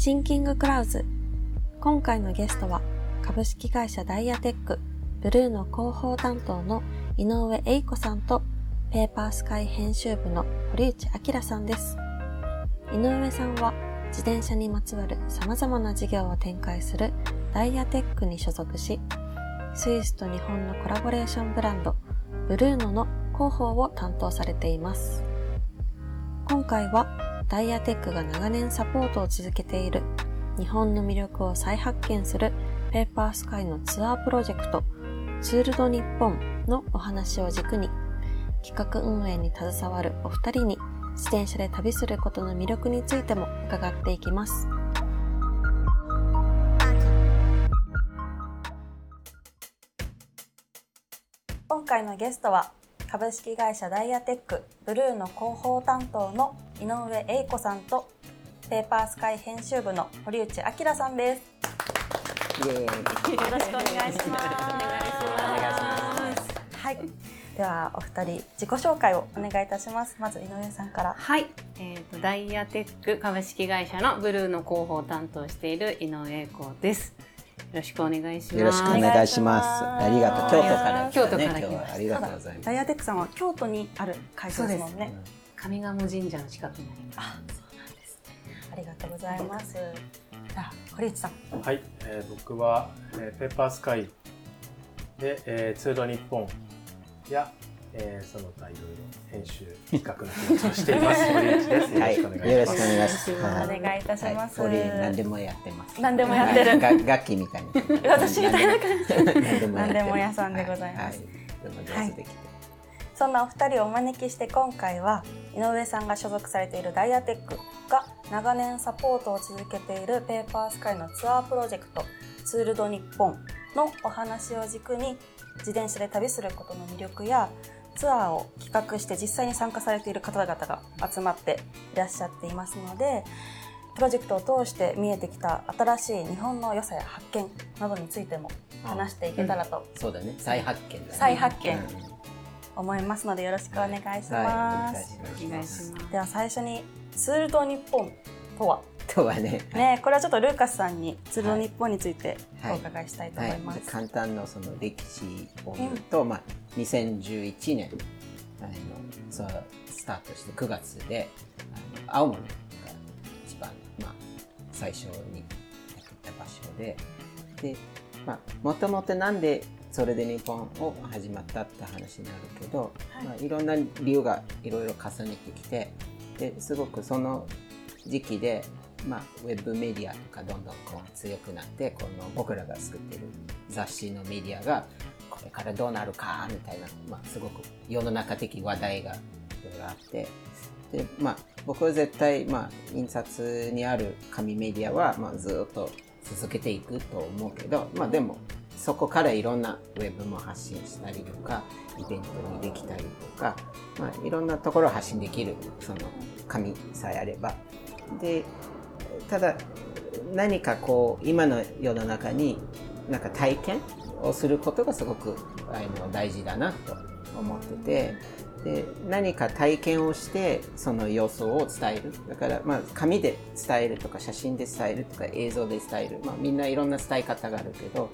シンキングクラウズ。今回のゲストは株式会社ダイヤテックブルーの広報担当の井上栄子さんとペーパースカイ編集部の堀内明さんです。井上さんは自転車にまつわる様々な事業を展開するダイヤテックに所属し、スイスと日本のコラボレーションブランドブルーノの広報を担当されています。今回はダイヤテックが長年サポートを続けている日本の魅力を再発見するペーパースカイのツアープロジェクトツールド日本のお話を軸に企画運営に携わるお二人に自転車で旅することの魅力についても伺っていきます。今回のゲストは株式会社ダイヤテックブルーの広報担当の井上栄子さんとペーパースカイ編集部の堀内明さんです。よろしくお願いします。お願いします。はい。ではお二人自己紹介をお願いいたします。まず井上さんから。はい。えっ、ー、とダイヤテック株式会社のブルーの広報を担当している井上栄子です。よろしくお願いします。よろしくお願いします。ありがとう。京都から、ね、京都から来ましありがとうございます。ダイヤテックさんは京都にある会社ですもんね。上賀茂神社の近くにあります。あ、そうなんですね。ありがとうございます。あ、堀内さん。はい、えー、僕は、えー、ペーパースカイで、えー、ツール日本や、えー、その他いろいろ編集企画の仕事をしています堀内です。よろしくお願いします。はい、よろしくお願いします。お願いいたします。はい、何でもやってます。何でもやってる。楽器みたいに。私みたいな感じ。何でも屋さんでございます。はい、そんなお二人をお招きして今回は井上さんが所属されているダイヤテックが長年サポートを続けているペーパースカイのツアープロジェクトツールド日本のお話を軸に自転車で旅することの魅力やツアーを企画して実際に参加されている方々が集まっていらっしゃっていますのでプロジェクトを通して見えてきた新しい日本の良さや発見などについても話していけたらと、うん、そうだね。再発見、ね、再発見、うん、思いますのでよろしくお願いします、はい。はい、お願いします。では最初にツールド日本とは？とはね。ね、これはちょっとルーカスさんにツール日本についてお伺いしたいと思います。はい。はい、簡単のその歴史を言うと、うん、まあ2011年あのスタートして9月であの青森が一番まあ最初にやった場所で、で、まあもともとなんでそれで日本を始まったって話になるけど、はい。まあ、いろんな理由がいろいろ重ねてきてですごくその時期でまあ、ウェブメディアとかどんどんこう強くなってこの僕らが作ってる雑誌のメディアがこれからどうなるかみたいな、まあ、すごく世の中的話題があってで、まあ、僕は絶対、まあ、印刷にある紙メディアは、まあ、ずっと続けていくと思うけど、まあ、でもそこからいろんなウェブも発信したりとかイベントにできたりとか、まあ、いろんなところを発信できるその紙さえあれば。でただ何かこう今の世の中になんか体験をすることがすごくあの大事だなと思っててで何か体験をしてその様子を伝える。だからまあ紙で伝えるとか写真で伝えるとか映像で伝える、まあ、みんないろんな伝え方があるけど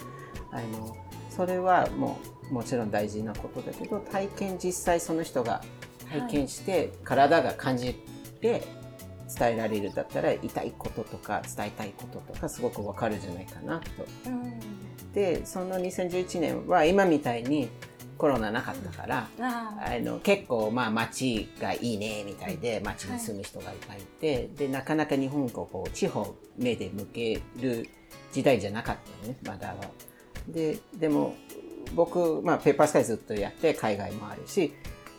あのそれはもうもちろん大事なことだけど体験実際その人が体験して体が感じて伝えられるだったら痛いこととか伝えたいこととかすごくわかるんじゃないかなと。うん、でその2011年は今みたいにコロナなかったから、うん、あの結構まあ街がいいねみたいで街に住む人がいっぱいいて、はい、でなかなか日本をこう地方目で向ける時代じゃなかったねまだは。ででも僕、まあ、ペーパースカイずっとやって海外もあるし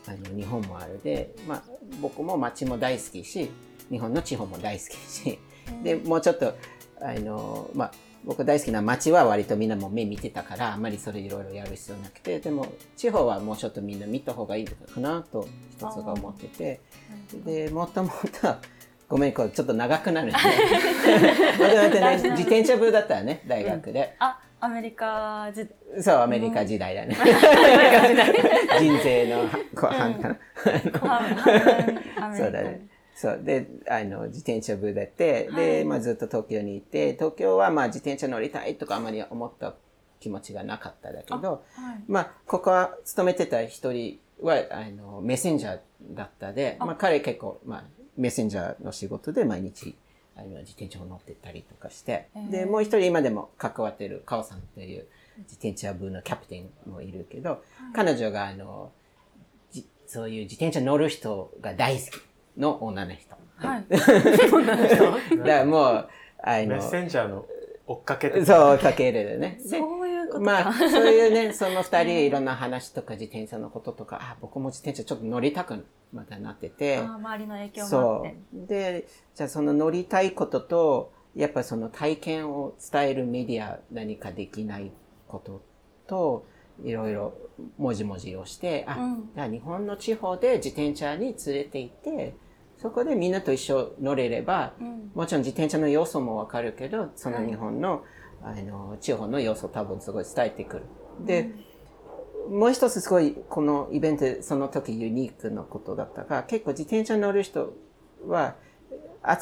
あの日本もあるで、まあ、僕も街も大好きし日本の地方も大好きし、でもうちょっとあの、まあ、僕大好きな街は割とみんなも目見てたからあんまりそれいろいろやる必要なくてでも地方はもうちょっとみんな見た方がいいかなと一つが思っててでもともとごめんこれちょっと長くなるんでね、自転車部だったらね大学で。うん、あアメリカ時そう アメリカ時代だね。人生の後半かな。そうだね。そう。で、あの、自転車部出て、で、まあずっと東京にいて、東京はまあ自転車乗りたいとかあまり思った気持ちがなかっただけど、まあ、ここは勤めてた一人は、あの、メッセンジャーだったで、まあ彼結構、まあ、メッセンジャーの仕事で毎日、あの、自転車を乗ってたりとかして、で、もう一人今でも関わってる川さんっていう自転車部のキャプテンもいるけど、彼女があの、じそういう自転車乗る人が大好きの女の人。はい。だからもう、あメッの、センジャーの追っかけてそう、かけるね。でそういうことか。まあ、そういうね、その二人いろんな話とか自転車のこととか、あ、僕も自転車ちょっと乗りたくまたなってて、あー周りの影響もあっそて。う。で、じゃあその乗りたいことと、やっぱその体験を伝えるメディア何かできないことと、いろいろもじもじをして、あ、うんじゃあ日本の地方で自転車に連れて行って、そこでみんなと一緒乗れれば、うんもちろん自転車の要素もわかるけど、その日本の、あの、地方の要素多分すごい伝えてくる。で、もう一つすごいこのイベントその時ユニークなことだったが、結構自転車乗る人は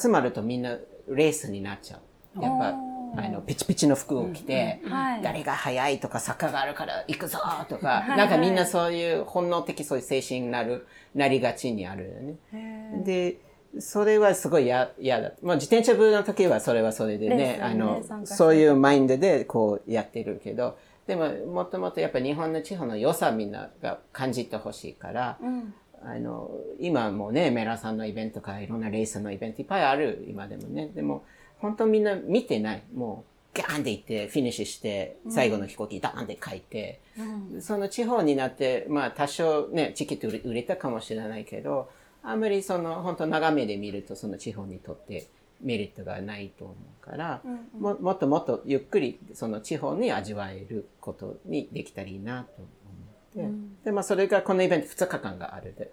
集まるとみんなレースになっちゃう。やっぱ、あの、ピチピチの服を着て、はい。誰が速いとか坂があるから行くぞとか、なんかみんなそういう本能的そういう精神になる、なりがちにあるよね。で、それはすごい嫌嫌だ。まあ自転車部の時はそれはそれでね、あのそういうマインドでこうやってるけど、でももっともっとやっぱ日本の地方の良さみんなが感じてほしいから、うん。あの、今もね、メラさんのイベントとかいろんなレースのイベントいっぱいある、今でもね。でも、本当みんな見てない。もう、ガーンって行って、フィニッシュして、最後の飛行機ダーンって書いて、その地方になって、まあ多少ね、チケット売れたかもしれないけど、あんまりその、本当長めで見ると、その地方にとってメリットがないと思うから、ももっともっとゆっくり、その地方に味わえることにできたらいいなと思って、で、まあそれがこのイベント2日間があるで。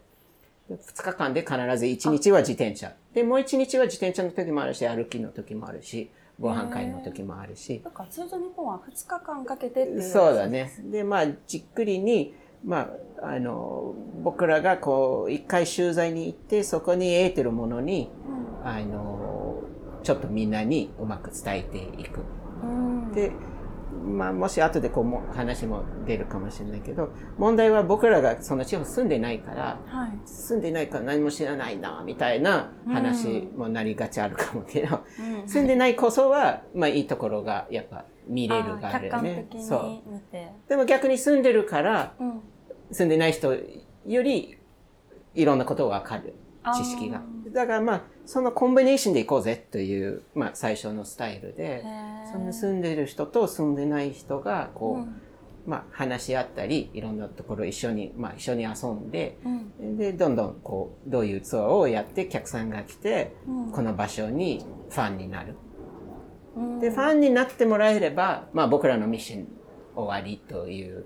2日間で必ず1日は自転車。で、もう1日は自転車の時もあるし、歩きの時もあるし、ご飯会の時もあるし。なんか通常日本は2日間かけてっていう。そうだね。で、まあ、じっくりに、まあ、あの、僕らがこう、一回取材に行って、そこに得てるものに、あの、ちょっとみんなにうまく伝えていく。うん。で、まあ、もし後でこうも話も出るかもしれないけど、問題は僕らがその地方住んでないから、はい。住んでないから何も知らないな、みたいな話もなりがちあるかもけど、うん住んでないこそは、まあいいところがやっぱ見れるがあね。的そう。でも逆に住んでるから、うん。住んでない人よりいろんなことがわかる。知識が。だからまあ、そのコンビネーションでいこうぜという、まあ最初のスタイルで、その住んでる人と住んでない人が、こう、まあ話し合ったり、いろんなところ一緒に、まあ一緒に遊んで、うん。で、どんどんこう、どういうツアーをやって、客さんが来て、うんこの場所にファンになる。うん。で、ファンになってもらえれば、まあ僕らのミッション終わりという、うん。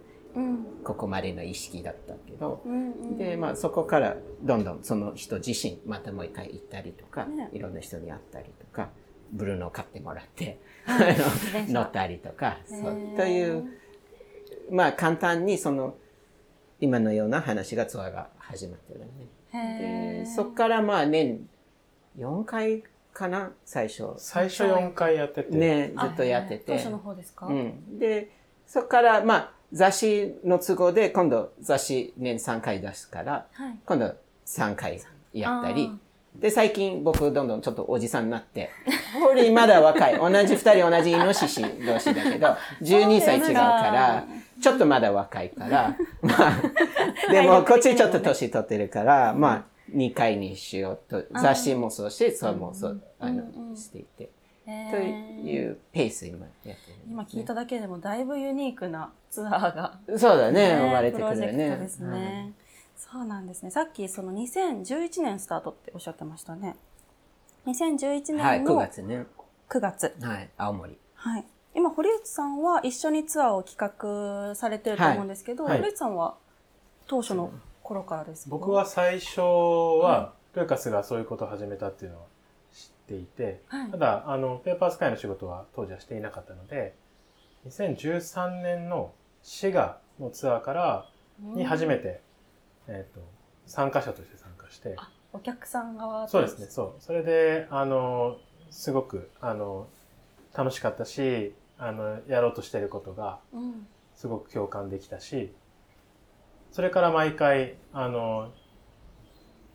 ここまでの意識だったけど、うん。で、まあそこからどんどんその人自身、またもう一回行ったりとか、ね。いろんな人に会ったりとか、ブルーノを買ってもらって、乗ったりとか、そうという、まあ簡単にその、今のような話がツアーが始まってるね。でそっからまあ年4回かな最初。最初4回やってて、ねずっとやってて。当初の方ですか？うん、でそっからまあ雑誌の都合で今度雑誌年3回出すからはい。今度3回やったりあで最近僕どんどんちょっとおじさんになってホーリーまだ若い。同じ2人同じイノシシ同士だけど 12歳違うからちょっとまだ若いから まあ でもこっちちょっと年取ってるからまあ2回にしようと。雑誌もそうしそうもそうあのしていてというペース今やってる今聞いただけでもだいぶユニークなツアーがそうだねね生まれてプロくるよねジェクトですね。そうなんですね。さっきその2011年スタートっておっしゃってましたね。2011うんはい9年の月ね9月。はい青森はい。今、堀内さんは一緒にツアーを企画されてると思うんですけど、はいはい堀内さんは当初の頃からですか？僕は最初は、ルーカスがそういうことを始めたっていうのを知っていて、はい。ただ、あの、ペーパースカイの仕事は当時はしていなかったので、2013年の滋賀のツアーから、に初めて、えっ、と、参加者として参加して、お客さん側そうですね、そう。それで、あの、すごく、あの、楽しかったし、あの、やろうとしてることが、うん。すごく共感できたし、それから毎回、あの、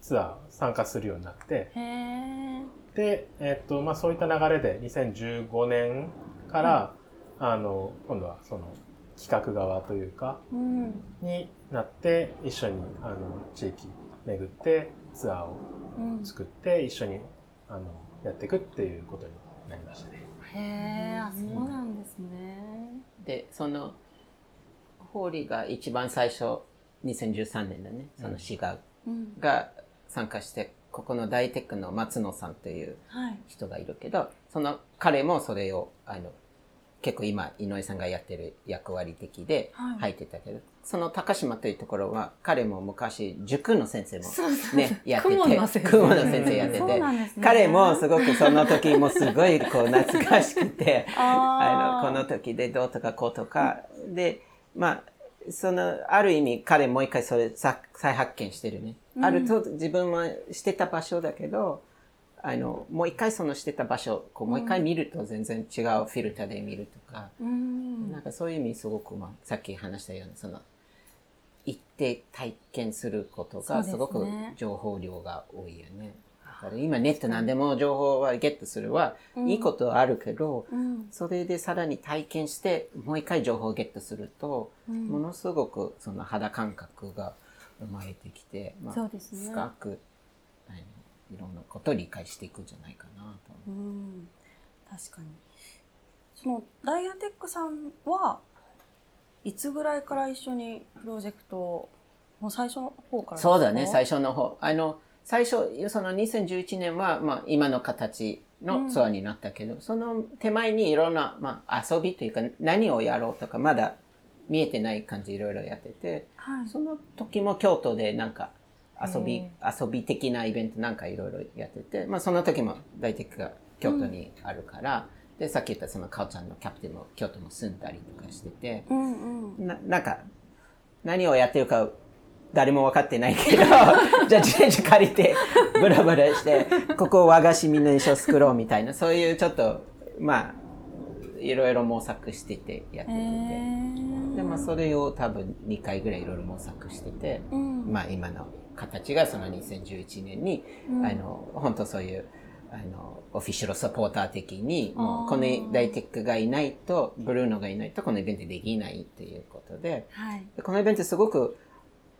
ツアー参加するようになって、へえで、えっと、まあそういった流れで2015年から、あの、今度はその企画側というか、うん。になって、一緒に、あの、地域巡ってツアーをうん。作って、一緒に、あの、やっていくっていうことになりましたね。へえあそうなんですね。でそのホーリーが一番最初2013年だね。その滋賀うん。が参加してここの大テックの松野さんというはい。人がいるけどその彼もそれをあの結構今井上さんがやってる役割的ではい。入ってたけど、その高島というところは彼も昔塾の先生もねやってて公文の先生やっててね。彼もすごくその時もすごいこう懐かしくて あのこの時でどうとかこうとかでまあそのある意味彼もう一回それさ再発見してるね、うん。あると自分はしてた場所だけどあのもう一回そのしてた場所こうもう一回見ると全然違うフィルターで見るとか、うん。なんかそういう意味すごく、まあ、さっき話したようにその行って体験することがすごく情報量が多いよね。今ネット何でも情報はゲットするは、うん。いいことはあるけど、うん。それでさらに体験してもう一回情報をゲットすると、うん。ものすごくその肌感覚が生まれてきて、まあそうですね。深くあのいろんなことを理解していくんじゃないかなと。うん。確かに。そのダイヤテックさんはいつぐらいから一緒にプロジェクトをもう最初の方からですか？そうだね、最初の方。あの、最初、その2011年は、まあ、今の形のツアーになったけど、その手前にいろんな、まあ、遊びというか、何をやろうとか、まだ見えてない感じいろいろやってて、はい。その時も京都でなんか、遊び、遊び的なイベントなんかいろいろやってて、まあ、その時も大テックが京都にあるから、で、さっき言ったそのかおちゃんのキャプテンも京都も住んだりとかしてて、うんうん。ななんか何をやってるか誰も分かってないけど じゃあ自転車借りてブラブラしてここ和菓子みんな一緒作ろうみたいなそういうちょっとまあいろいろ模索しててやってへて。ー。でまあそれを多分2回ぐらいいろいろ模索してて、うん。まあ今の形がその2011年に、うん。あの本当そういうあのオフィシャルサポーター的にもうこの大テックがいないとブルーノがいないとこのイベントできないっていうことで。はい。でこのイベントすごく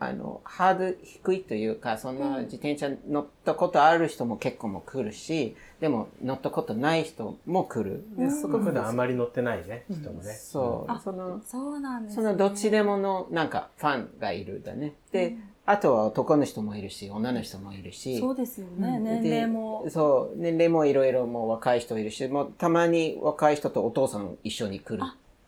あのハード低いというかそんな自転車乗ったことある人も結構も来るしでも乗ったことない人も来る。ですごく普段あまり乗ってないね、人もね。そう。あそのそうなんですそのどっちでものなんかファンがいるだね。で、あとは男の人もいるし、女の人もいるし。そうですよね、年齢も。でそう、年齢もいろいろもう若い人いるし、もうたまに若い人とお父さん一緒に来る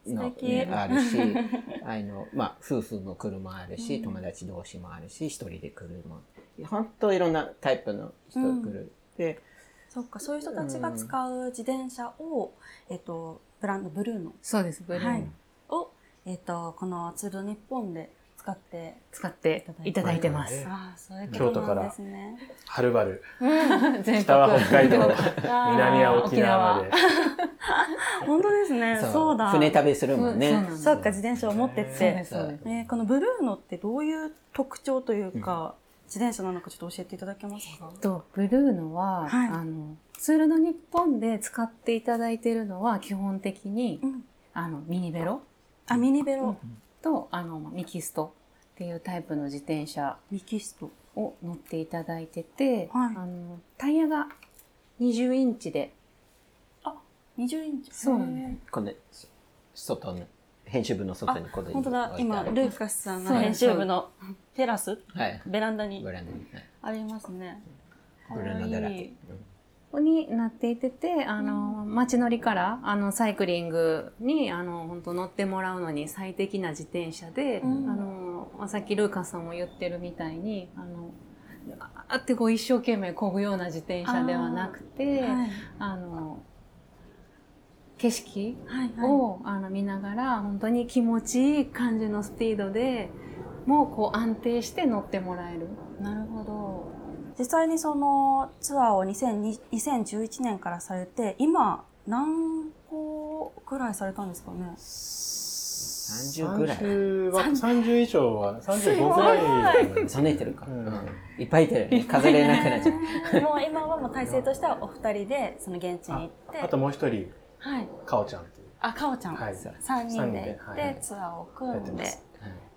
の、あるし、あの、まあ、夫婦の車もあるし、友達同士もあるし、一人で来るも。本当いろんなタイプの人が来る。で、そっかそういう人たちが使う自転車を、えっとブランドブルーの。そうです、ブルーはい。を、えっとこのツール日本で使って使っていただいてます。ねああそういうことなんですね。はるばる。全北は北海道、南は沖縄まで。本当ですね。そう。だ。船旅するもんね。そうか自転車を持ってっそうて。えーこのブルーノってどういう特徴というか、自転車なのかちょっと教えていただけますか？とブルーノは、はい。あのツールの日本で使っていただいているのは基本的に、うん。あのミニベロ。あミニベロ、とあのミキストっていうタイプの自転車ミキスト。を乗っていただいてて、はい。あのタイヤが20インチで。20インチ。そうねこの外の編集部の外にこれ本当だ。今ルーカスさんの編集部のテラス？はい。ベランダにありますね。ブランドだらかわい。いけになっていててあの、街乗りからあのサイクリングにあの本当乗ってもらうのに最適な自転車で、うん。あのまあさっきルーカスさんも言ってるみたいにあのあってこう一生懸命漕ぐような自転車ではなくてはい。あの景色はいはい。を、あの見ながら本当に気持ちいい感じのスピードでもうこう安定して乗ってもらえる。なるほど。自実際にそのツアーを2011年からされて今何個くらいされたんですかね？30ぐらい。30以上は、35ぐらい。そねてるか、うん。いっぱいいてる、ね。数えれなくなっちゃう。もう今はもう体制としてはお二人でその現地に行って。あともう一人、はい、かおちゃんっていう。あ、かおちゃん。はい、3人で行ってツアーを組んで。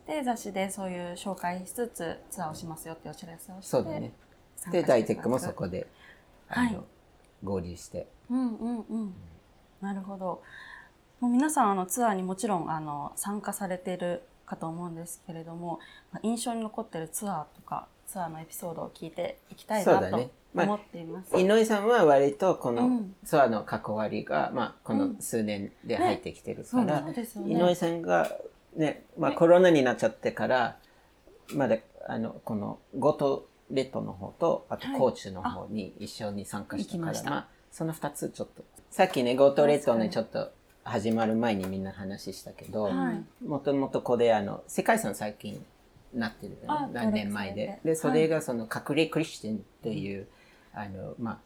で、雑誌でそういう紹介しつつツアーをしますよってお知らせをして。そうだね。で、大テックもそこで、はい、合流して。うんうんうん。なるほど。もう皆さんあのツアーにもちろんあの参加されているかと思うんですけれども、印象に残ってるツアーとかツアーのエピソードを聞いていきたいなと思っています。まあ、井上さんは割とこのツアーの関わりが、うん、まあ、この数年で入ってきてるから、うんねね、井上さんがね、まあ、コロナになっちゃってから、まだあのこの五島列島の方とあと高知の方に一緒に参加したから、はい、まあ、その2つちょっとさっきね五島列島ねちょっと始まる前にみんな話したけど、もともとこれあの、世界遺産最近なってるよね。何年前で。で、それがその隠れクリスチャンっていう、あの、まあ、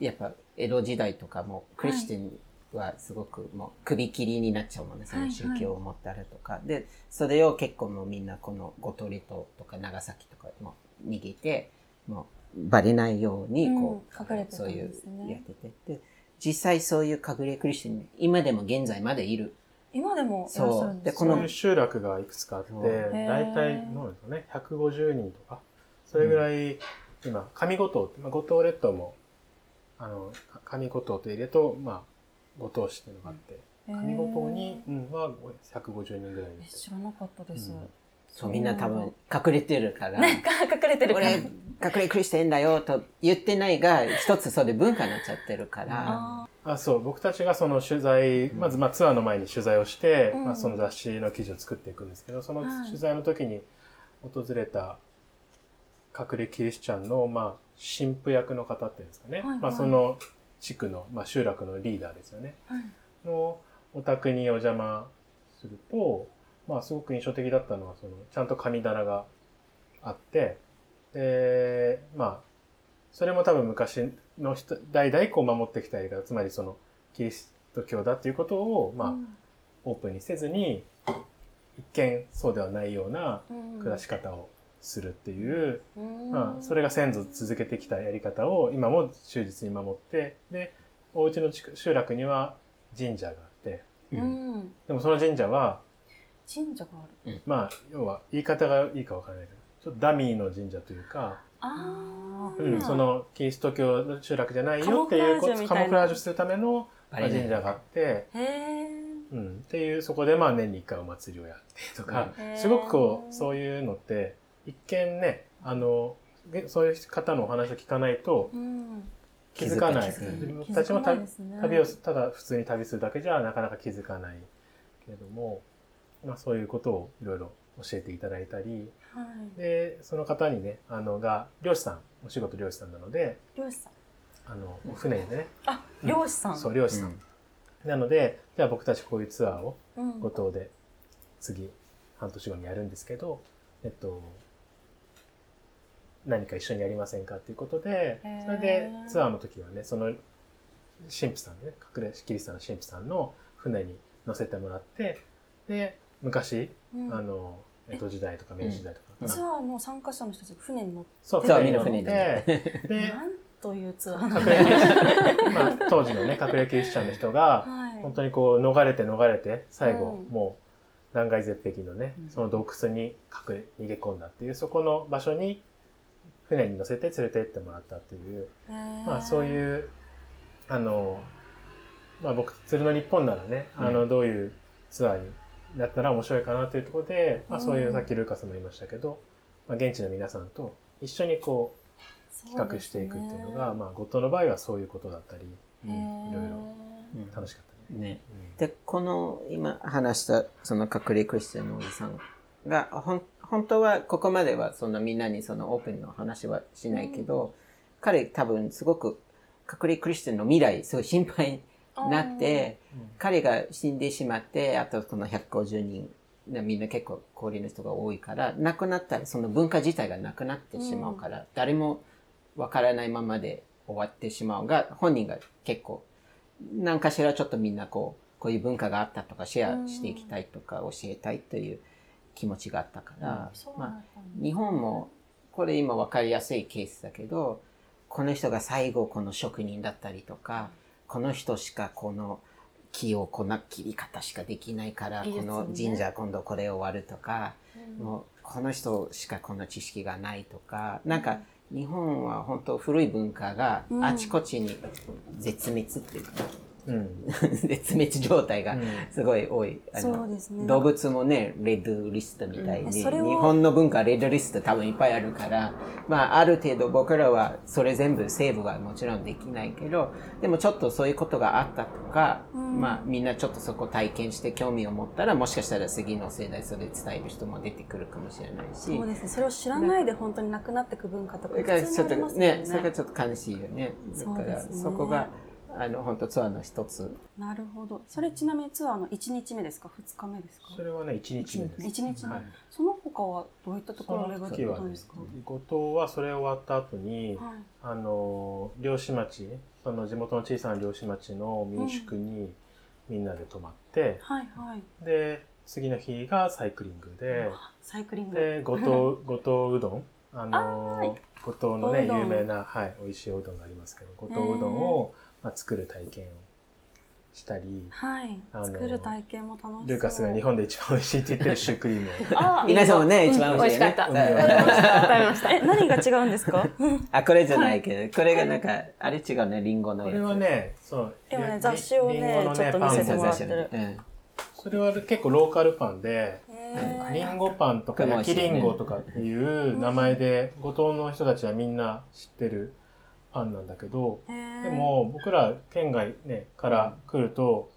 やっぱ江戸時代とかもクリスチャンはすごくもう首切りになっちゃうもんね、その宗教を持ったらとか。で、それを結構もうみんなこの五島列島とか長崎とかも逃げて、もうバレないようにこう、隠れてそういうやってて。で実際そういう隠れクリスチャン、今でも現在までいる。今でもいらっしゃるんですかそう。いう集落がいくつかあって、大体、どうですかね、150人とか、それぐらい、今、上五島、まあ、五島列島も、あの、上五島と入れと、まあ、五島市っていうのがあって、上五島に、うん、は150人ぐらい知らなかったです。うんそう、みんな多分隠れてるから。ね、隠れてるから。俺、隠れクリステンだよと言ってないが、一つそれ文化になっちゃってるから。あそう、僕たちがその取材、まずまあツアーの前に取材をして、うん、まあその雑誌の記事を作っていくんですけど、その取材の時に訪れた隠れキリスチャンの、まあ、神父役の方っていうんですかね。はいはい、まあその地区の、まあ集落のリーダーですよね。はい、のお宅にお邪魔すると、まあすごく印象的だったのは、その、ちゃんと神棚があって、で、まあ、それも多分昔の人、代々こう守ってきたやり方、つまりその、キリスト教だっていうことを、まあ、うん、オープンにせずに、一見そうではないような暮らし方をするっていう、うん、まあ、それが先祖続けてきたやり方を今も忠実に守って、で、お家の集落には神社があって、うん、でもその神社は、神社がある、まあ、要は言い方がいいかわからないけど、ちょっとダミーの神社というか、あうん、そのキリスト教の集落じゃないよっていうことカモフラージュするための神社があって、うん、っていうそこでまあ年に一回お祭りをやってとか、すごくこうそういうのって一見ねあのそういう方のお話を聞かないと気づかない、僕たちも旅をただ普通に旅するだけじゃなかなか気づかないけれども、まあ、そういうことをいろいろ教えていただいたり、はい、でその方にねあのが漁師さんお仕事漁師さんなので漁師さん。あの船でね。あ漁師さん、うん、そう漁師さん、うん、なのでじゃあ僕たちこういうツアーを五島で次半年後にやるんですけどえっと何か一緒にやりませんかっていうことでそれでツアーの時はねその神父さんね隠れキリストの神父さんの船に乗せてもらってで昔、うん、あの江戸時代とか明治時代とか、うん、ツアーの参加者の人たち船に乗って。そうツアーに乗って。でなんというツアーなんだ。まあ、当時のね隠れキリスチャンの人が、はい、本当にこう逃れて逃れて最後、うん、もう断崖絶壁のねその洞窟に隠れ逃げ込んだっていうそこの場所に船に乗せて連れて行ってもらったっていう、まあそういうあのまあ僕鶴の日本ならねあのどういうツアーにだったら面白いかなというところで、まあ、そういうさっきルーカスも言いましたけど、まあ、現地の皆さんと一緒にこう企画していくっていうのが、まあ、後藤の場合はそういうことだったり、うん、いろいろ楽しかったね。ねでこの今話したその隠れクリスチャンのおじさんがほん本当はここまではそのみんなにそのオープンの話はしないけど、彼多分すごく隠れクリスチャンの未来すごい心配なって、彼が死んでしまって、あとこの150人、みんな結構高齢の人が多いから、亡くなったらその文化自体がなくなってしまうから、誰もわからないままで終わってしまうが、本人が結構、何かしらちょっとみんなこう、こういう文化があったとかシェアしていきたいとか教えたいという気持ちがあったから、まあ、日本もこれ今分かりやすいケースだけどこの人が最後この職人だったりとかこの人しかこの木をこんな切り方しかできないからこの神社今度これ終わるとか、もうこの人しかこの知識がないとかなんか日本は本当古い文化があちこちに絶滅っていうか、うん、絶滅状態がすごい多い。そうですね。動物もね、レッドリストみたいに、日本の文化レッドリスト多分いっぱいあるから、まあある程度僕らはそれ全部セーブはもちろんできないけど、でもちょっとそういうことがあったとか、うん、まあみんなちょっとそこ体験して興味を持ったら、もしかしたら次の世代それ伝える人も出てくるかもしれないし。そうですね。それを知らないで本当になくなっていく文化とか、ね、ちょっとね、それがちょっと悲しいよね。だからそこが、あの本当ツアーの一つ。なるほど。それちなみにツアーの1日目ですか？2日目ですか？それはね1日目です。1日目、はい、その他はどういったところを巡ってたんですか？後藤はそれ終わった後に、はい、あの漁師町その地元の小さな漁師町の民宿にみんなで泊まって、うん、はいはい。で次の日がサイクリングでサイクリング。で後藤後藤うどん。あの五島のね有名な、はい、美味しいおうどんがありますけど五島うどんを、えーまあ、作る体験をしたり、はい、作る体験も楽しそう。ルーカスが日本で一番美味しいって言ってるシュークリーム。を皆さんもね、一番美味しい、ね、美味しかった。食べました。え、何が違うんですか？あ、これじゃないけど、これがなんか、あれ違うね、リンゴのこれはね、そう。でもね、雑誌をね、ちょっと見せてもらってる。それは結構ローカルパンで、リンゴパンとか焼きリンゴとかっていう名前で、五島の人たちはみんな知ってる。なんだけど、でも僕ら県外ね、から来ると、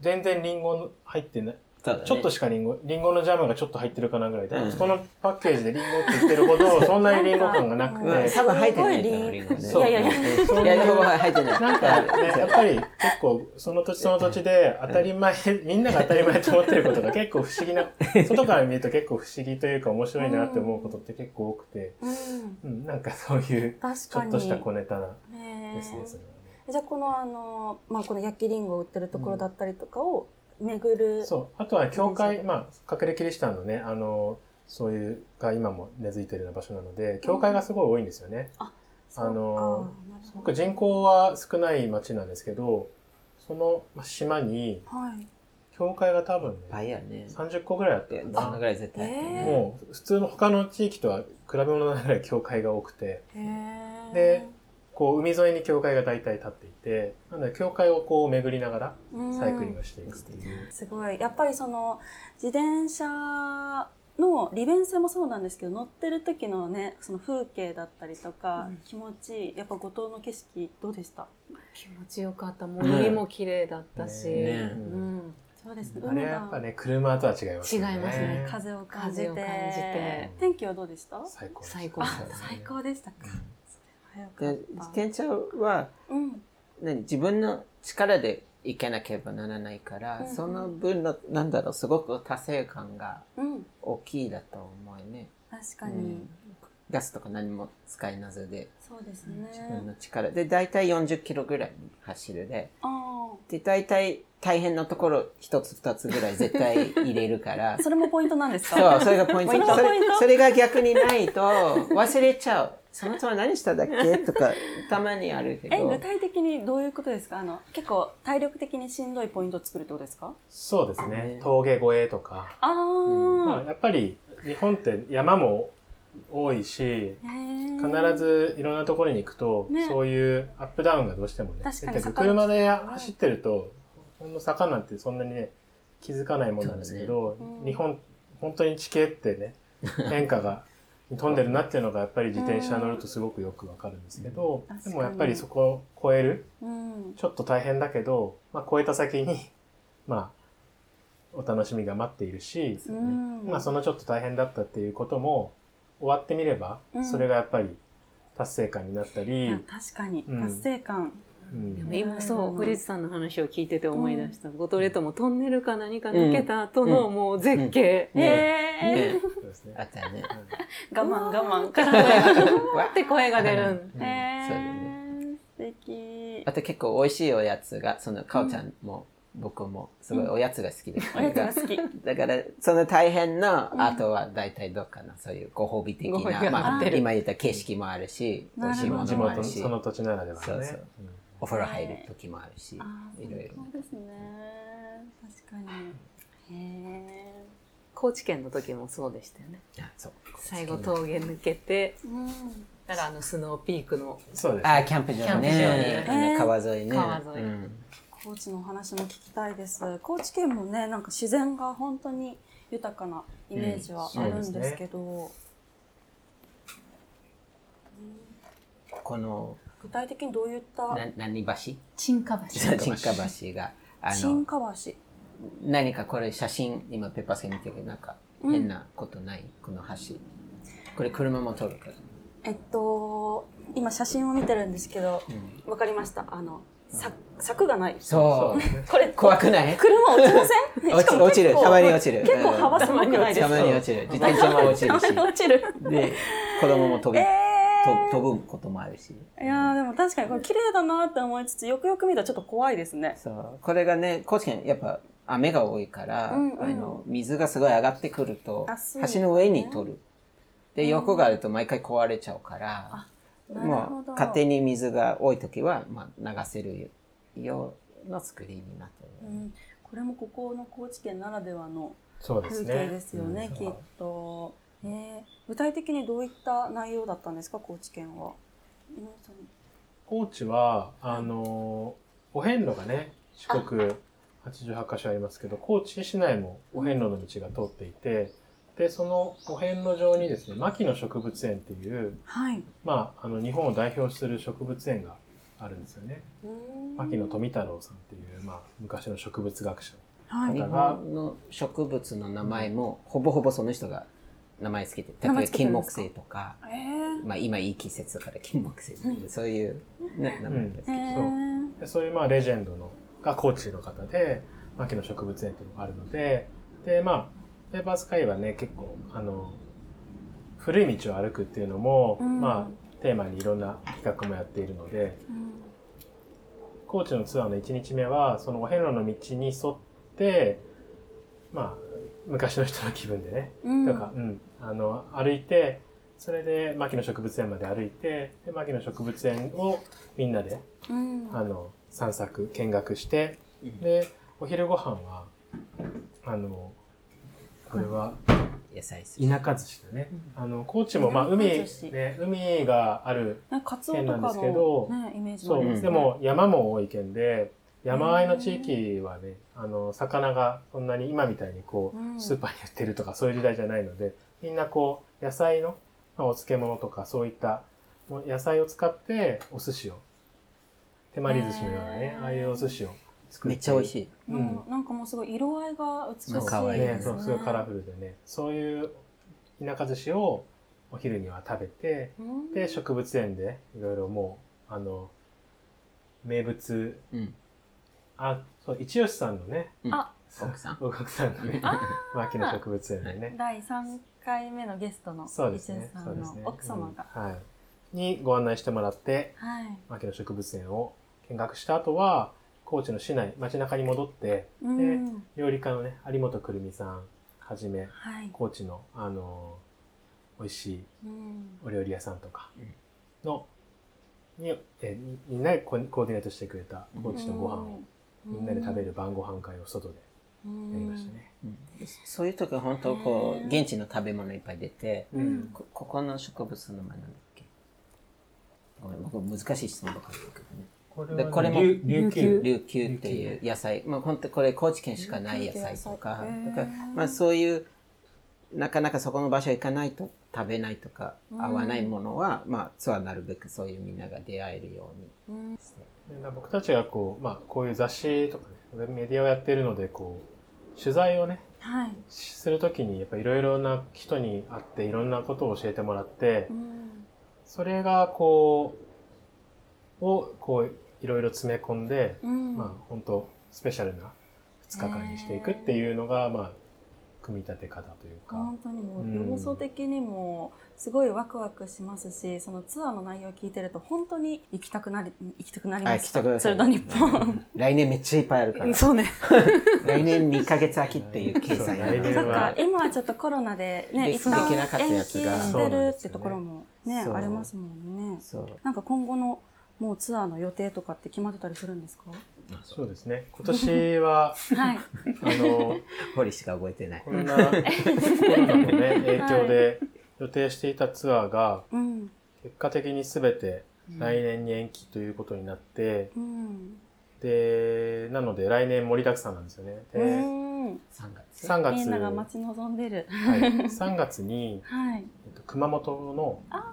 全然リンゴ入ってない、ね、ちょっとしかリンゴ、リンゴのジャムがちょっと入ってるかなぐらいで、うん、そのパッケージでリンゴって言ってるほど、そんなにリンゴ感がなくて。多分入ってないリンゴね。いやいやいや。いや、リンゴ入ってない。なんかね、やっぱり結構、その土地その土地で当たり前、みんなが当たり前と思ってることが結構不思議な、外から見ると結構不思議というか面白いなって思うことって結構多くて、うん、なんかそういう、ちょっとした小ネタなですね、それは。じゃあこのあの、まあ、この焼きりんごを売ってるところだったりとかを、巡る。そう。あとは教会、まあ、隠れキリシタンのね、あの、そういうが今も根付いてるような場所なので、教会がすごい多いんですよね。うん、あ、あの、すごく人口は少ない町なんですけど、その島に、教会が多分ね、ね。30個ぐらいあってそんなぐらい絶対、もう普通の他の地域とは比べ物ないぐらい教会が多くて、で、こう海沿いに教会が大体立っていて、なので教会をこう巡りながらサイクリングしていくっていう。すごい。やっぱりその自転車の利便性もそうなんですけど、乗ってる時のね、その風景だったりとか、うん、気持ちいい。やっぱ五島の景色どうでした？気持ちよかった。森も綺麗だったし。ねうん、そうですね。あれやっぱね、車とは違いますね。違いますね。風を感じて。天気はどうでした？最高。最高。最高でしたか。で自転車は、うん、何自分の力で行けなければならないから、うんうん、その分のなんだろうすごく達成感が大きいだと思うね。確かに、うん、ガスとか何も使いなずでそうですね。自分の力で大体40キロぐらい走るでで大体大変なところ一つ二つぐらい絶対入れるから。それもポイントなんですか？そうそれがポイント。それが逆にないと忘れちゃうそのつも何しただっけ？とか、たまにあるけど。え、具体的にどういうことですか？あの、結構体力的にしんどいポイントを作るってことですか？そうですね。峠越えとか。ああ、うん。まあ、やっぱり日本って山も多いし、必ずいろんなところに行くと、ね、そういうアップダウンがどうしてもね。確かに車で走ってると、ほんの坂なんてそんなにね、気づかないもんなんですけど、ね。うん、日本、本当に地形ってね、変化が飛んでるなっていうのがやっぱり自転車乗るとすごくよくわかるんですけど、うん、でもやっぱりそこを越える、うん、ちょっと大変だけど、まあ、越えた先に、まあ、お楽しみが待っているし、うん、まあそのちょっと大変だったっていうことも終わってみれば、それがやっぱり達成感になったり。確かに、達成感。うん、でも今そう、古市さんの話を聞いてて思い出した。五島列島もトンネルか何か抜けた後のもう絶景。へね。そうですね。あったよね。我慢我慢。から。わって声が出るん。うん。えそうだね。素敵。あと結構美味しいおやつが、そのかおちゃんも、僕もすごいおやつが好きで、おやつが好き。だから、その大変な後は大体どっかな、そういうご褒美的な、まあ、今言った景色もあるし、美味しいも地元のもあるし。そ、の土地ならではのね。そうそうお風呂入る時もあるし、あーいろいろ。そうですね。確かに。へえ。高知県の時もそうでしたよね。あそう最後峠抜けて、うん。だからあのスノーピークのそうですあー、キャンプ場キャンプ場ね。ね川沿いね。川沿いうん高知のお話も聞きたいです。高知県もね、なんか自然が本当に豊かなイメージはあるんですけど、この、具体的にどういったな何橋？沈下橋。沈下橋が、あの新、川橋。何かこれ写真、今ペッパース見てるけど、なんか変なことない、この橋。これ車も撮るから。えっと、今写真を見てるんですけど、うんわかりました。あの、さ柵がない。そう。これ、怖くない？車落ちません？落ち落ちる。たまに落ちる。結構うん幅狭くないですたかまに落ちる。自転車も落ちるし。たまに落ちる。で、子供も飛び、えと飛ぶこともあるし。ー、いやーでも確かにこれ綺麗だなって思いつつ、よくよく見たらちょっと怖いですね。そう。これがね、高知県やっぱ雨が多いから、うんうんあの、水がすごい上がってくると橋の上に取る。で、横があると毎回壊れちゃうから、なるほど。もう勝手に水が多い時は、まあ、流せるような作りになってる。うん、これもここの高知県ならではのそうですね風景ですよね、きっと。えー、具体的にどういった内容だったんですか、高知県は？高知はあのお遍路がね四国88カ所ありますけど高知市内もお遍路の道が通っていてでそのお遍路上にですね牧野植物園っていう、はい。まあ、あの日本を代表する植物園があるんですよね牧野富太郎さんっていう、まあ、昔の植物学者はい。日本の植物の名前も、ほぼほぼその人が名前つけて、例えば金木犀とか、えー、まあ今いい季節だから金木犀とか、そういう、ね、名前ですえけど。ー、でそういうまあレジェンドのが高知の方で牧野植物園っていうのがあるのででまあペーパースカイはね結構あの古い道を歩くっていうのも、うん。まあテーマにいろんな企画もやっているので高知のツアーの1日目はそのお遍路の道に沿ってまあ昔の人の気分でね、うん、とか、うん、あの歩いてそれで牧野植物園まで歩いてで牧野植物園をみんなでうん、あの散策見学してうん。でお昼ご飯はあのこれは野菜田舎寿司だね、あの高知もまあ海ね海がある県なんですけのど、ね、イメージもそう、でも山も多い県で山あいの地域はねあの魚がそんなに今みたいにこう、うん。スーパーに売ってるとかそういう時代じゃないのでみんなこう野菜の、まあ、お漬物とかそういったもう野菜を使ってお寿司を。手まり寿司のようなねああいうお寿司を作って。めっちゃ美味しい。もうなんかもうすごい色合いが美しいですね、そうすごいカラフルでね。そういう田舎寿司をお昼には食べてうん。で植物園でいろいろもうあの名物うん。あそう一吉さんのねうん。あ。奥さん。奥さんのね牧野植物園でね。第3回目のゲストのそうですね。伊勢さんの奥様が、うん。はい、にご案内してもらってはい、牧野植物園を見学した後は高知の市内街中に戻ってうん。料理家のね有本くるみさんはじめはい、高知のあの美味しいうん。お料理屋さんとかうん。の、にえみみんなでコーコーディネートしてくれた高知のご飯をみんなで食べる晩ご飯会を外でうん。やりましたね。うん。そういう時は本当こう、現地の食べ物いっぱい出て、うん。こここの植物の名前なんだっけ？ごめん、僕難しい質問ばかりだけどね。こでこれも琉琉球。琉球。っていう野菜、まあ本当これ高知県しかない野菜とか、まあそういう、なかなかそこの場所行かないと食べないとか、うん。合わないものは、まあツアーなるべくそういうみんなが出会えるようにうん。して。で僕たちがこう、まあ、こういう雑誌とかねメディアをやってるのでこう取材をねはい、するときにやっぱいろいろな人に会っていろんなことを教えてもらってうん。それがこうをこういろいろ詰め込んで、うん。まあ本当スペシャルな2日間にしていくっていうのが、まあ組み立て方というか。本当にもうんう要素的にもすごいワクワクしますし、そのツアーの内容を聞いてると本当に行きたくなり行きたくなりました。てください。ツールド日本。来年めっちゃいっぱいあるから。そうね。来年2ヶ月空きっていう計算やそう来年そっかは今はちょっとコロナでねで一旦延期してるってところもねそうありますもんね。そう。なんか今後のもうツアーの予定とかって決まってたりするんですか？そうですね。今年は、はい。あの、堀しか覚えてないこ。んなコロナのね、影響で予定していたツアーが、うん結果的に全て来年に延期ということになって、うんで、なので来年盛りだくさんなんですよね。で、うん。3月。3月、みんなが待ち望んでる。はい、3月に、はい。えっと、熊本の、えっと、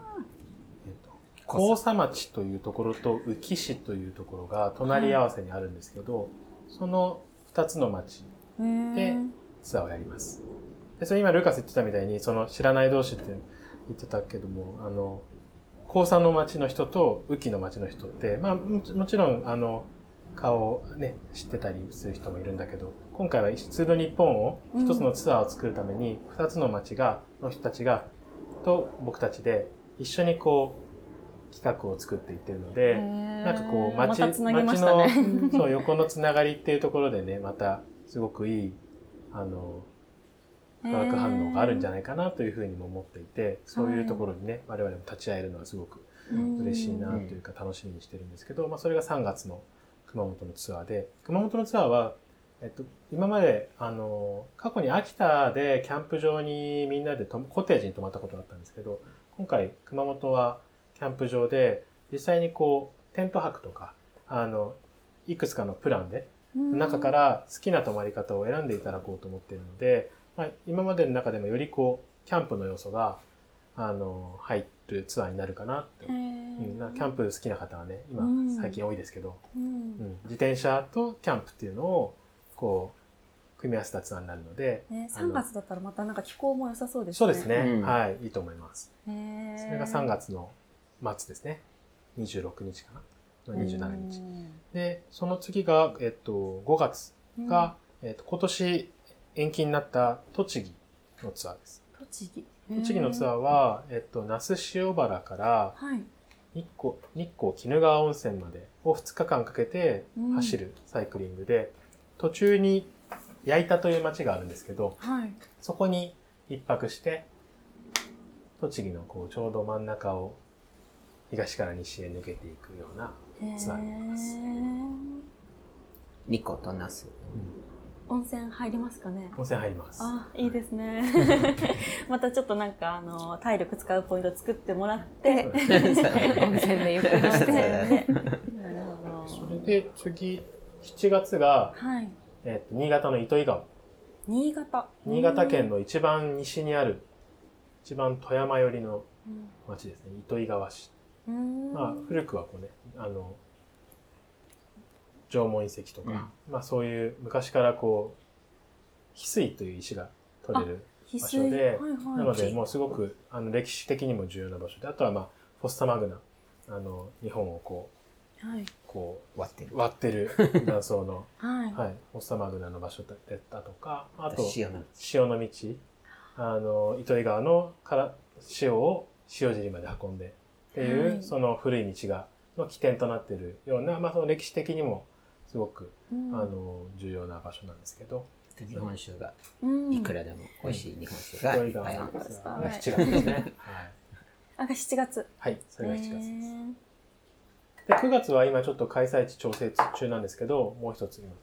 甲佐町というところと宇城市というところが隣り合わせにあるんですけど、その2つの町でツアーをやります。で、それ今ルーカス言ってたみたいに、その知らない同士って言ってたけども、あの、高佐の町の人と宇城の町の人って、まあもちろん、あの、顔をね、知ってたりする人もいるんだけど、今回はツール日本を一つのツアーを作るために、二つの町が、の人たちが、と僕たちで一緒にこう、企画を作っていってるので、ななんかこう、町、まね。の、そう、横のつながりっていうところでね、また、すごくいい、あの、化学反応があるんじゃないかなというふうにも思っていて、そういうところにね、我々も立ち会えるのはすごく嬉しいなというか楽しみにしてるんですけど、まあそれが3月の熊本のツアーで、熊本のツアーは、えっと、今まで、あの、過去に秋田でキャンプ場にみんなでとコテージに泊まったことがあったんですけど、今回熊本はキャンプ場で実際にこう、テント泊とか、あの、いくつかのプランで中から好きな泊まり方を選んでいただこうと思っているので、まあ、今までの中でもよりこう、キャンプの要素が、あの、入るツアーになるかなって。うん、なキャンプ好きな方はね、今うん。最近多いですけど、うん。うん、自転車とキャンプっていうのを、こう、組み合わせたツアーになるので、ね、あの3月だったらまたなんか気候も良さそうですね。そうですね、うん。はい、いいと思います。それが3月の末ですね。26日かな。の27日。で、その次が、えっと、5月うんが、えっと、今年延期になった栃木のツアーです。栃木。栃木のツアーは、えっと、那須塩原からはい。日光、日光鬼怒川温泉までを2日間かけて走るサイクリングで、途中に矢板という町があるんですけど、はい。そこに一泊して、栃木のこうちょうど真ん中を東から西へ抜けていくような、ツアーになりますニコとナス。温泉入りますかね？温泉入ります。あ、いいですね。またちょっとなんかあの体力使うポイント作ってもらって、温泉でゆっくりして。ねなるほど。それで次、7月が、はい。えっと新潟の糸魚川。新潟。新潟県の一番西にある、一番富山寄りのうん。町ですね。糸魚川市。うん。まあ、古くはこうね、あの、縄文遺跡とか、まあそういう昔からこう、翡翠という石が取れる翡場所ではいはい。なので、もうすごく、あの、歴史的にも重要な場所で、あとはまあ、フォッサマグナ、あの、日本をこはい。う、こ割ってるう、。割ってる断層の、はい。はい、フォッサマグナの場所だったとか、あと、塩の。潮の道、あの、糸魚川のから潮を塩尻まで運んで、っていう、はいその古い道が、の起点となっているような、まあその歴史的にも、すごく、うんあの、重要な場所なんですけど、日本酒が、うんいくらでも美味しい日本酒がいっぱいある。がはい7月ですね。はい。あ、7月。はい、それが7月です。で、9月は今ちょっと開催地調整中なんですけど、もう一つ今、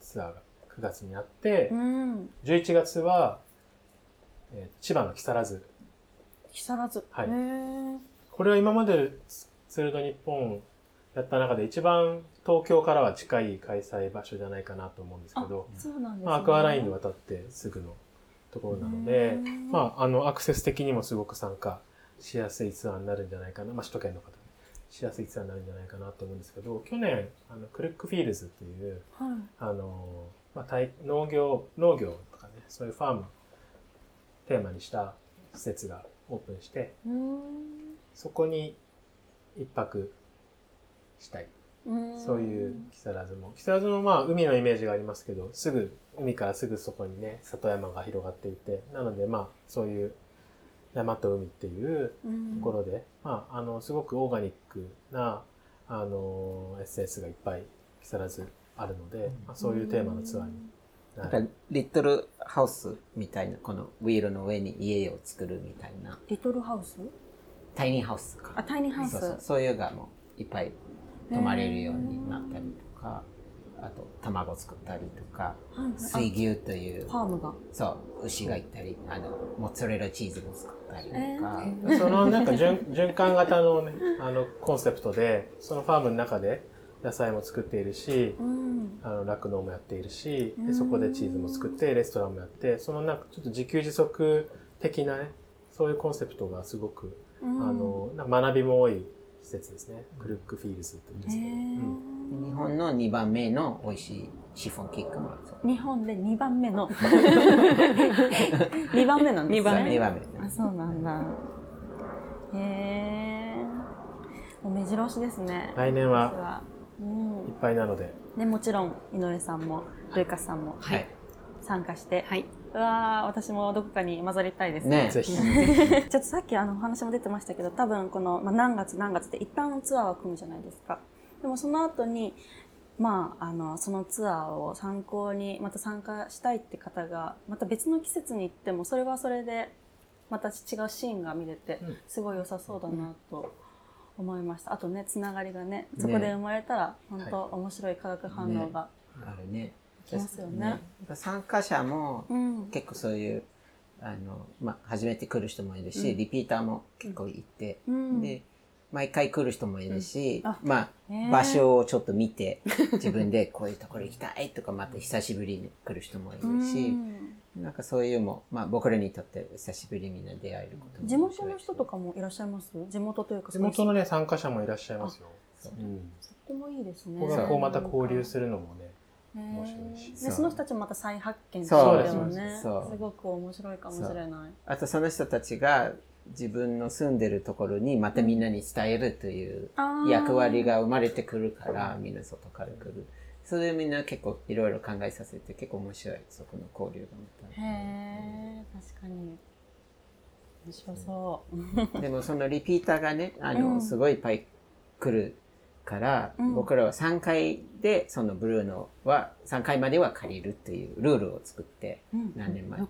ツアーが9月にあってう、ん。11月は、えー千葉の木更津。木更津。はいこれは今までツールド日本やった中で一番東京からは近い開催場所じゃないかなと思うんですけど、そうなんですね。まあ、アクアラインで渡ってすぐのところなので、うんまあ、あの、アクセス的にもすごく参加しやすいツアーになるんじゃないかな。まあ、首都圏の方にしやすいツアーになるんじゃないかなと思うんですけど、去年、あの、クルックフィールズっていう、はい。あの、まあ、体農業、農業とかね、そういうファームテーマにした施設がオープンして、うん。そこに一泊したい。そういう木更津も。木更津もまあ海のイメージがありますけどすぐ海からすぐそこにね里山が広がっていて。なのでまあそういう山と海っていうところで、まあ、あのすごくオーガニックなあのエッセンスがいっぱい木更津あるので、まあ、そういうテーマのツアーに。なんかリットルハウスみたいなこのウィールの上に家を作るみたいな。リトルハウス？タイニーハウスか。あタイニーハウス。そうそう。そういうがもういっぱい泊まれるようになったりとか、あと卵作ったりとか、水牛というファームが。そう牛がいたりあのモッツァレラチーズも作ったりとか、そのなんか循 循環型のねあのコンセプトでそのファームの中で野菜も作っているし、うん。あの酪農もやっているしでそこでチーズも作ってレストランもやってそのなんかちょっと自給自足的なねそういうコンセプトがすごく、あの学びも多い施設ですね。クルックフィールズって言うんですけど、うん。日本の2番目の美味しいシフォンケーキもそう日本で2番目の。2番目なんですね。二番目。2番目あそうなんだ。へえもう目白押しですね。来年は実は。うん。いっぱいなので。でもちろん井上さんもルーカスさんもはい。参加して、はい。うわー私もどこかに混ざりたいです。ね。ぜひ。ちょっとさっきあのお話も出てましたけど多分この、まあ、何月何月って一旦ツアーを組むじゃないですか。でもその後にまああのそのツアーを参考にまた参加したいって方がまた別の季節に行ってもそれはそれでまた違うシーンが見れてうん。すごい良さそうだなと思いました。あとねつながりがねそこで生まれたら本当面白い化学反応が、あるねきますよね。参加者もうん。結構そういうあの、まあ、初めて来る人もいるし、リピーターも結構いて、うん。で毎回来る人もいるし、うん。あまあ、場所をちょっと見て自分でこういうところ行きたいとかまた久しぶりに来る人もいるし、うん。なんかそういうも、まあ、僕らにとって久しぶりにみんな出会えることも地元の人とかもいらっしゃいます？地元というか地元のね参加者もいらっしゃいますよ、そううん、とってもいいですね。ここがこう。また交流するのもね面面白いし。でその人たちもまた再発見すよね。そう。すごく面白いかもしれない。あとその人たちが自分の住んでるところにまたみんなに伝えるという役割が生まれてくるからみんな外から来る。それでみんな結構いろいろ考えさせて結構面白い。そこの交流がまた。へえ確かに。面白そう。でもそのリピーターがねあの、うん。すごいいっぱい来るから、うん。僕らは3回でそのブルーノは3回までは借りるっていうルールを作ってうん。何年前。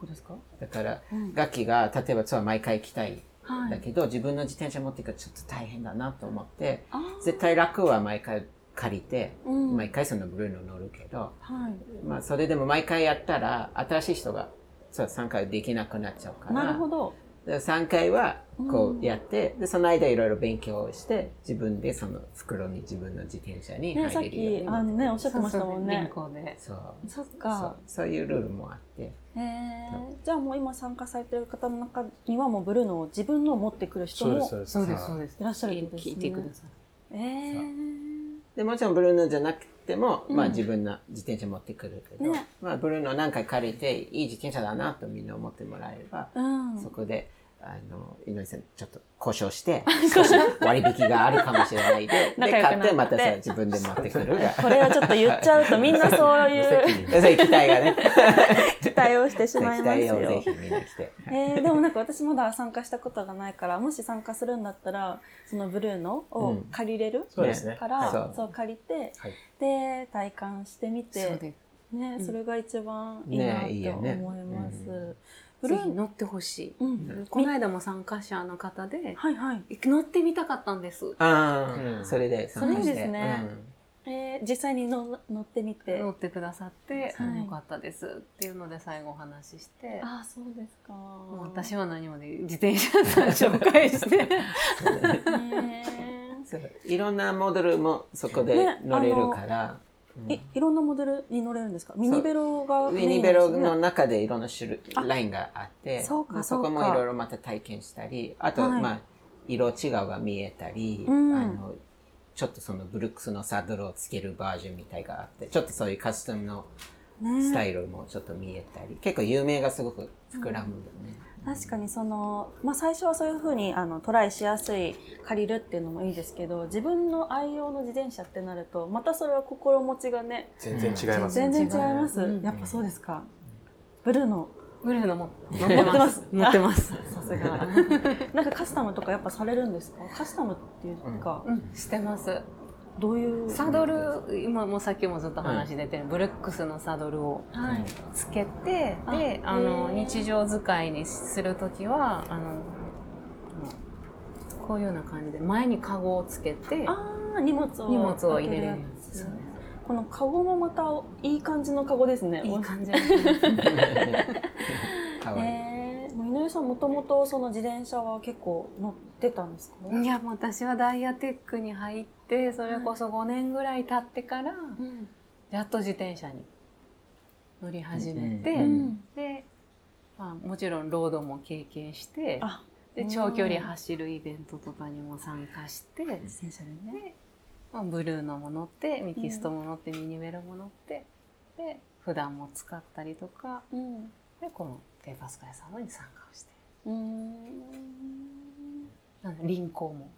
だから、うん。楽器が例えばツアー毎回行きたい。はい。だけど、自分の自転車持っていくとちょっと大変だなと思ってあ絶対楽は毎回借りて、ーうん。毎回そのブルーノ乗るけど、はい。まあ、それでも毎回やったら新しい人がそう3回できなくなっちゃうからなるほど。で3回はこうやって、でその間いろいろ勉強して自分でその袋に自分の自転車にねさっ入れるようにきあのねおっしゃってましたもんね。そうそっそう。か。そう。いうルールもあって。へえじゃあもう今参加されてる方の中にはもうブルーノを自分のを持ってくる人そうでもすそうですそうです、そうです。いらっしゃるってことです。ね聞いてください。ええでもちろんブルーノじゃなくても、うん。まあ自分の自転車持ってくるけど、ね。まあブルーノ何回借りていい自転車だなとみんな思ってもらえれば、うん。そこであの井上さんちょっと交渉して 少し割引があるかもしれないで で買ってまたさ自分で持ってくるが。これはちょっと言っちゃうとみんなそういう期待がね期待をしてしまいますよ。期待をぜひみんな来て。えー、でもなんか私まだ参加したことがないからもし参加するんだったらそのブルーノを借りれる、そうですねから、はいそう借りてはいで体感してみて。ね、それが一番いいなねいいってよね思います。ぜひ乗ってほしい。うん、この間も参加者の方で、はいはい。乗ってみたかったんです。ああ、うん。それで参加してそれいいで。すねえー、実際にの乗ってみて。乗ってくださって、はい。よかったです。っていうので最後お話しして、ああそうですか。もう私は何もで自転車さん紹介して、ね。そういろんなモデルもそこで乗れるから、うんえいろんなモデルに乗れるんですか？ミニベロがウメインィニベロの中でいろんな種類ラインがあってそあそこもいろいろまた体験したりあと、はい。まあ色違うが見えたり、うん。あのちょっとそのブルックスのサドルをつけるバージョンみたいがあってちょっとそういうカスタムのねスタイルもちょっと見えたり、結構有名がすごく膨らむよね、確かにその、まあ、最初はそういうふうにあのトライしやすい借りるっていうのもいいですけど自分の愛用の自転車ってなるとまたそれは心持ちがね全然違います全然違います、うん。やっぱそうですか。ブルーの。ブルーのも乗ってます。乗ってます。さすが。なんかカスタムとかやっぱされるんですか？カスタムっていうか、うん、してます。どういう？サドル、今もさっきもずっと話出てる、ブルックスのサドルをはい。つけて、あで、あの、日常使いにするときは、あの、こういうような感じで、前にカゴをつけて、ああ荷物を荷物を入れるこのカゴもまたいい感じのカゴですね。いい感じ。かわいい。井上さんもともとその自転車は結構乗ってたんですか、いや、私はダイヤテックに入って、それこそ5年ぐらい経ってから、うん。やっと自転車に乗り始めて、うん。で、まあ、もちろんロードも経験してあで長距離走るイベントとかにも参加して、自転車でね。まあ、ブルーのも乗ってミキストも乗って、ミニメロも乗ってで普段も使ったりとかうん。でこのペーパースカイさんに参加をして。うーん。なんで輪行も。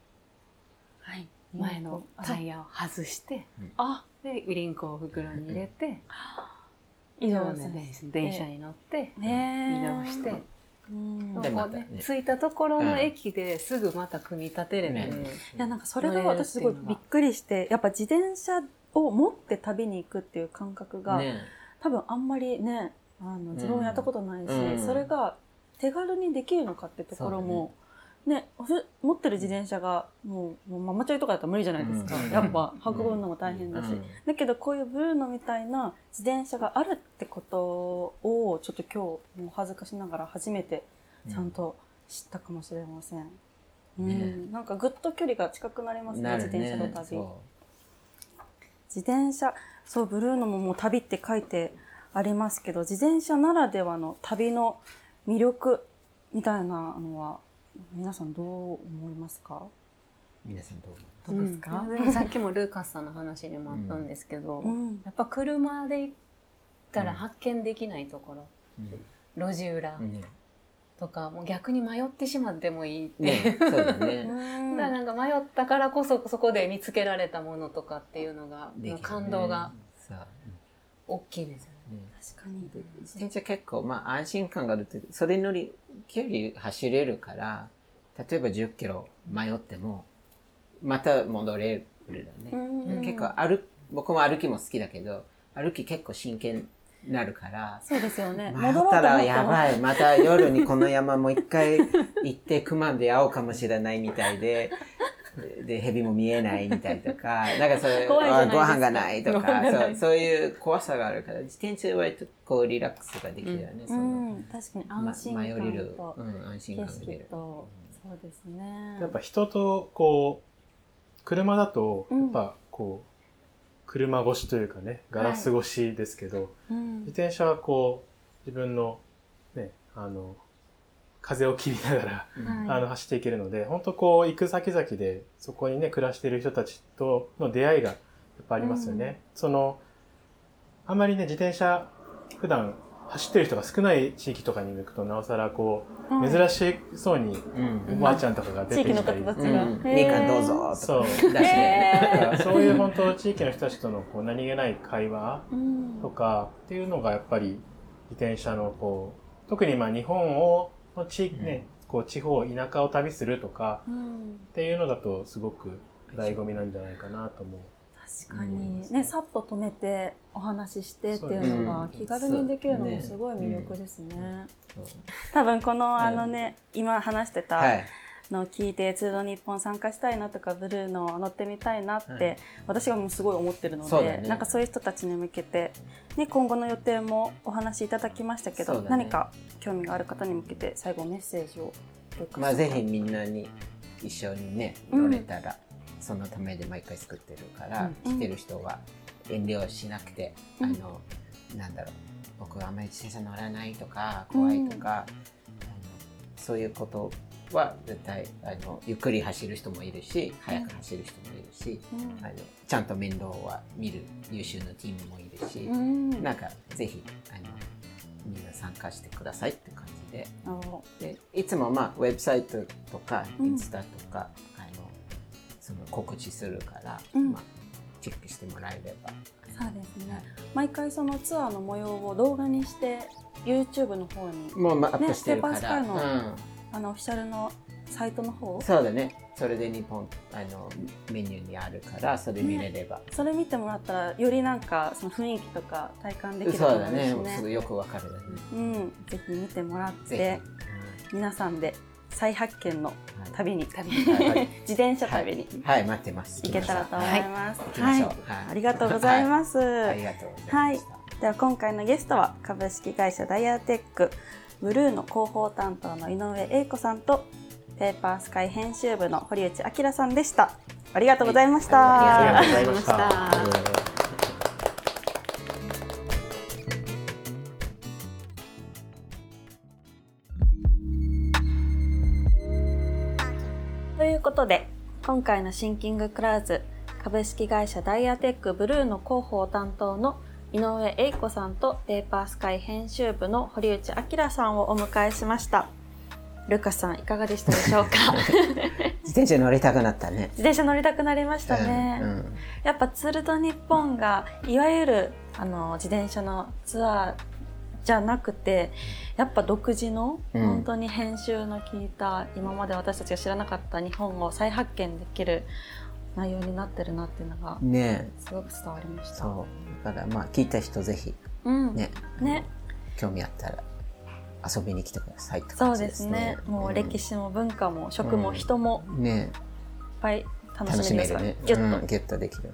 はい。前のタイヤを外して、あ。で輪行を袋に入れて、移動で電車電車に乗ってね移動して。うん。でここねまたね着いたところの駅ですぐまた組み立てれて、ねいやなんかそれが私すごいびっくりしてやっぱ自転車を持って旅に行くっていう感覚が、ね多分あんまりねあの自分もやったことないし、うん。それが手軽にできるのかってところも、ね。ふ持ってる自転車がもうもうママチョイとかだったら無理じゃないですか、うん。やっぱ運ぶのも大変だし、うん。だけどこういうブルーノみたいな自転車があるってことをちょっと今日もう恥ずかしながら初めてちゃんと知ったかもしれません。うん。ね。なんかぐっと距離が近くなりますねなる自転車のね。旅。そ自転車そうブルーノももう旅って書いてありますけど自転車ならではの旅の魅力みたいなのは皆さんどう思いますか？う。皆さんどうどうですか、でもさっきもルーカスさんの話にもあったんですけど、うん。やっぱ車で行ったら発見できないところ、路地裏うん。ねとか、もう逆に迷ってしまってもいいって、ねそうだうね。ん。だなんか迷ったからこそそこで見つけられたものとかっていうのが、感動が大きいですよね。ね確かに。で自転車結構、まあ、安心感があるってそれ乗り距離走れるから例えば10キロ迷ってもまた戻れるだね、うん結構歩僕も歩きも好きだけど歩き結構真剣になるからそうですよね。迷ったらやいばい。また夜にこの山もう一回行って熊で会おうかもしれないみたいで。で、蛇も見えないみたいとか、なんかそういう、ご飯がないとか、そうそういう怖さがあるから、自転車は割とこうリラックスができるよね。うん。確かに安心ま、迷える感、とうん、安心景感が出る。色とそうですね。やっぱ人とこう車だとうん。やっぱこう車越しというかねガラス越しですけど、うん。自転車はこう自分のねあの風を切りながら、あの走っていけるので本当こう行く先々でそこにね暮らしている人たちとの出会いがやっぱありますよね。そのあんまりね自転車普段走ってる人が少ない地域とかに行くとなおさらこう、はい。珍しそうにうん。おばあちゃんとかが出てきたり、みかんどうぞとそう。か出して。ね。そういう本当地域の人たちとのこう何気ない会話うん。とかっていうのがやっぱり自転車のこう特にまあ日本をの地域ね、こう地方田舎を旅するとかうん。っていうのだとすごく醍醐味なんじゃないかなと思う。確かに。ねさっと止めてお話ししてっていうのが気軽にできるのもすごい魅力ですね。多分このあのね、今話してたはい。のを聞いて、ツーロ日本参加したいなとかブルーの乗ってみたいなって、はい私がもうすごい思ってるので、ね。なんかそういう人たちに向けて、ね、今後の予定もお話しいただきましたけど、ね。何か興味がある方に向けて最後メッセージを。まあぜひみんなに一緒にね、乗れたら、そのためで毎回作ってるから、うん。来てる人は遠慮しなくて、うん。あの、なんだろう、僕はあんまり自転車乗らないとか、怖いとか、そういうことは絶対あのゆっくり走る人もいるし、速く走る人もいるし、うん。あのちゃんと面倒は見る優秀なチームもいるし、うん。なんかぜひあのみんな参加してくださいって感じで。でいつもまあウェブサイトとかインスタとか、うん、あのその告知するから、うん、まあ、チェックしてもらえれば。そうですね。毎回そのツアーの模様を動画にして YouTube の方にもう、まあ、アップしてるから、スカイの,、うん、あのオフィシャルのサイトの方？そうだね。それで日本あのメニューにあるからそれ見れれば、ね、それ見てもらったらよりなんかその雰囲気とか体感できると思うんですね。そうだね。すぐよくわかるね、うん、ぜひ見てもらって、うん、皆さんで再発見の旅に、旅に、自転車旅に、はい、待ってます。行けたらと思います。はい、ありがとうございます。ありがとう。はい、では今回のゲストは株式会社ダイヤテックブルーの広報担当の井上英子さんとペーパースカイ編集部の堀内明さんでした。ありがとうございました。ありがとうございました。ということで、今回のシンキングクラウズ株式会社ダイヤテックブルーの広報担当の井上英子さんとペーパースカイ編集部の堀内明さんをお迎えしました。ルカさんいかがでしたでしょうか？自転車乗りたくなったね。自転車乗りたくなりましたね、うんうん、やっぱツールド日本がいわゆるあの自転車のツアーじゃなくてやっぱ独自の、本当に編集の効いた今まで私たちが知らなかった日本を再発見できる内容になってるなっていうのがねすごく伝わりました、そうだからまあ聞いた人ぜひ、うん、ねね興味あったら遊びに来てくださいって感じですね。そうですね。もう歴史も文化も食も人も、ね、いっぱい楽しめるね。ギュッと、ギュッとできるね。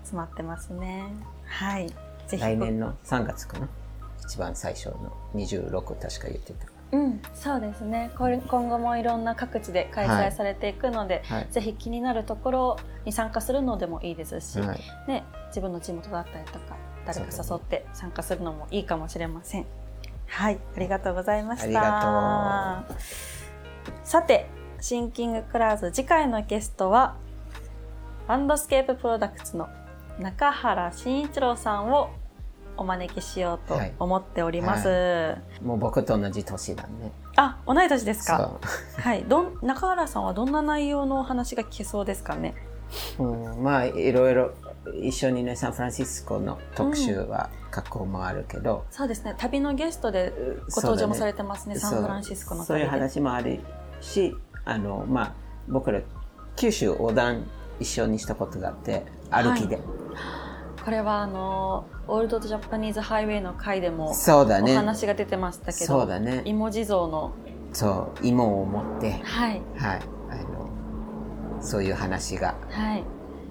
詰まってますね。はい。ぜひ。来年の3月かな？一番最初の26確か言ってた。うん、そうですね。今後もいろんな各地で開催されていくので、はい、ぜひ気になるところに参加するのでもいいですし、はい、ね、自分の地元だったりとか誰か誘って参加するのもいいかもしれません。はい、ありがとうございました。さて、シンキングクラウズ次回のゲストは、ランドスケーププロダクツの中原慎一郎さんをお招きしようと思っております。はいはい、もう僕と同じ年だね。あ、同い年ですか？はい。どん中原さんはどんな内容のお話が聞けそうですかね？うん、まあいろいろ一緒にねサンフランシスコの特集は過去もあるけど、うん、そうですね旅のゲストでご登場もされてますね、ね、サンフランシスコのそういう話もあるしあのまあ僕ら九州横断一緒にしたことがあって歩きで、はい、これはあのオールドジャパニーズハイウェイの回でもそうだね。お話が出てましたけどそうだね。芋地蔵の。そう芋を持ってはい、はい、あのそういう話が、はい。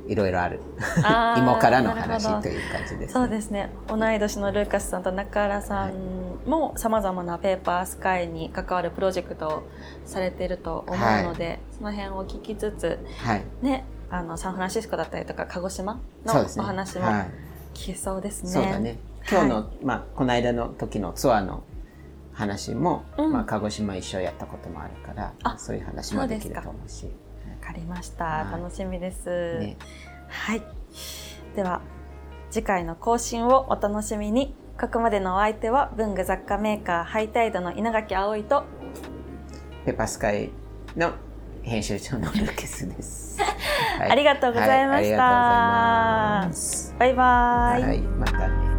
いろいろある。芋からの話という感じです、ね、そうですね。同い年のルーカスさんと中原さんもさまざまなペーパースカイに関わるプロジェクトをされていると思うので、はい、その辺を聞きつつ、はい、ねあのサンフランシスコだったりとか鹿児島のお話も聞けそうですね。そう、ね、だね今日の、はい、まあ、この間の時のツアーの話も、うん、まあ、鹿児島一緒やったこともあるからそういう話もできると思うし。か。りました、楽しみです、ね、はい。では次回の更新をお楽しみに。ここまでのお相手は文具雑貨メーカーハイタイドの稲垣葵とペパスカイの編集長のルケスです、はい、ありがとうございました、はい、バイバイ、はい、またね